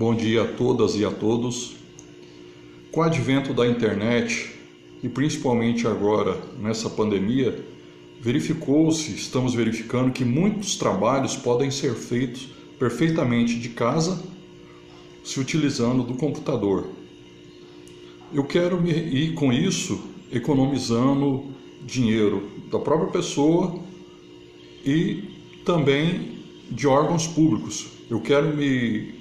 Bom dia a todas e a todos. Com o advento da internet e principalmente agora nessa pandemia, verificou-se, estamos verificando que muitos trabalhos podem ser feitos perfeitamente de casa, se utilizando do computador. Eu quero me ir com isso economizando dinheiro da própria pessoa e também de órgãos públicos. Eu quero me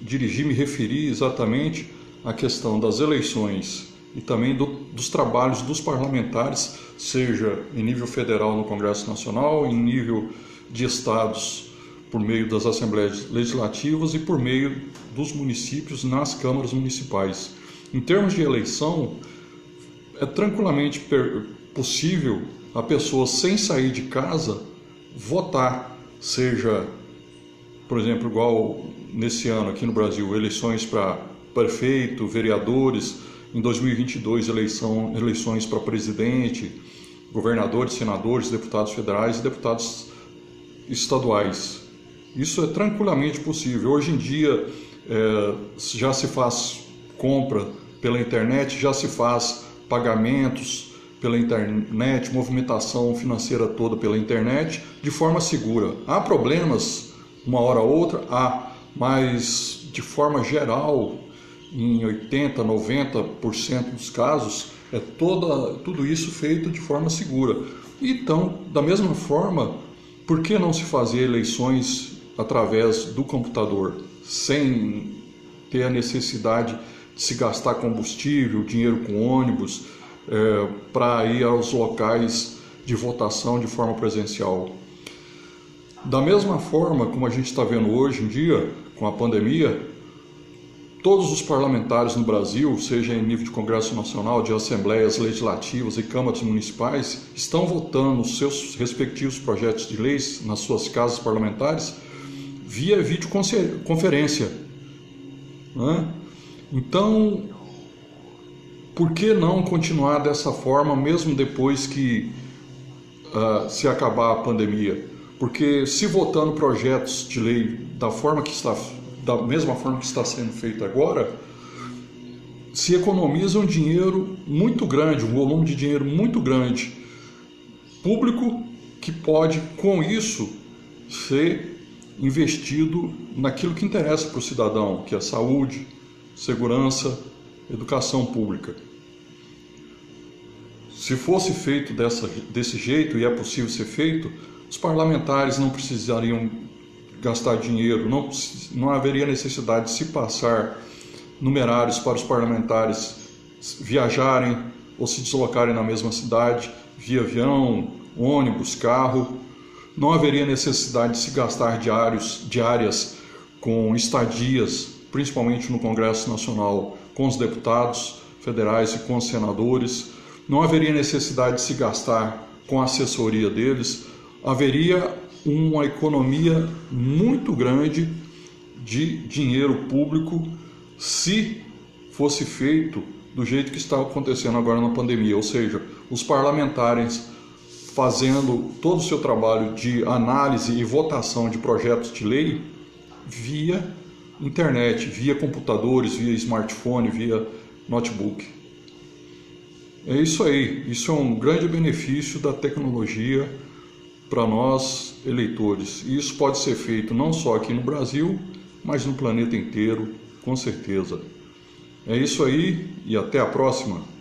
dirigir, me referir exatamente à questão das eleições e também do, dos trabalhos dos parlamentares, seja em nível federal no Congresso Nacional, em nível de estados por meio das assembleias legislativas e por meio dos municípios nas câmaras municipais. Em termos de eleição, é tranquilamente possível a pessoa sem sair de casa votar, seja, por exemplo, igual nesse ano aqui no Brasil, eleições para prefeito, vereadores, em 2022 eleição, eleições para presidente, governadores, senadores, deputados federais e deputados estaduais. Isso é tranquilamente possível. Hoje em dia é, já se faz compra pela internet, já se faz pagamentos pela internet, movimentação financeira toda pela internet, de forma segura. Há problemas, uma hora ou outra, há, mas de forma geral, em 80, 90% dos casos, é toda, tudo isso feito de forma segura. Então, da mesma forma, por que não se fazer eleições através do computador, sem ter a necessidade de se gastar combustível, dinheiro com ônibus, é, para ir aos locais de votação de forma presencial. Da mesma forma como a gente está vendo hoje em dia, com a pandemia, todos os parlamentares no Brasil, seja em nível de Congresso Nacional, de assembleias legislativas e câmaras municipais, estão votando os seus respectivos projetos de leis nas suas casas parlamentares via videoconferência. Né? Então, por que não continuar dessa forma mesmo depois que uh, se acabar a pandemia? Porque se votando projetos de lei da forma que está, da mesma forma que está sendo feito agora, se economiza um dinheiro muito grande, um volume de dinheiro muito grande, público que pode com isso ser investido naquilo que interessa para o cidadão, que é saúde, segurança, educação pública. Se fosse feito dessa, desse jeito, e é possível ser feito, os parlamentares não precisariam gastar dinheiro, não, não haveria necessidade de se passar numerários para os parlamentares viajarem ou se deslocarem na mesma cidade via avião, ônibus, carro. Não haveria necessidade de se gastar diários, diárias com estadias, principalmente no Congresso Nacional, com os deputados federais e com os senadores. Não haveria necessidade de se gastar com a assessoria deles. Haveria uma economia muito grande de dinheiro público se fosse feito do jeito que está acontecendo agora na pandemia, ou seja, os parlamentares fazendo todo o seu trabalho de análise e votação de projetos de lei via internet, via computadores, via smartphone, via notebook. É isso aí, isso é um grande benefício da tecnologia para nós eleitores. E isso pode ser feito não só aqui no Brasil, mas no planeta inteiro, com certeza. É isso aí e até a próxima.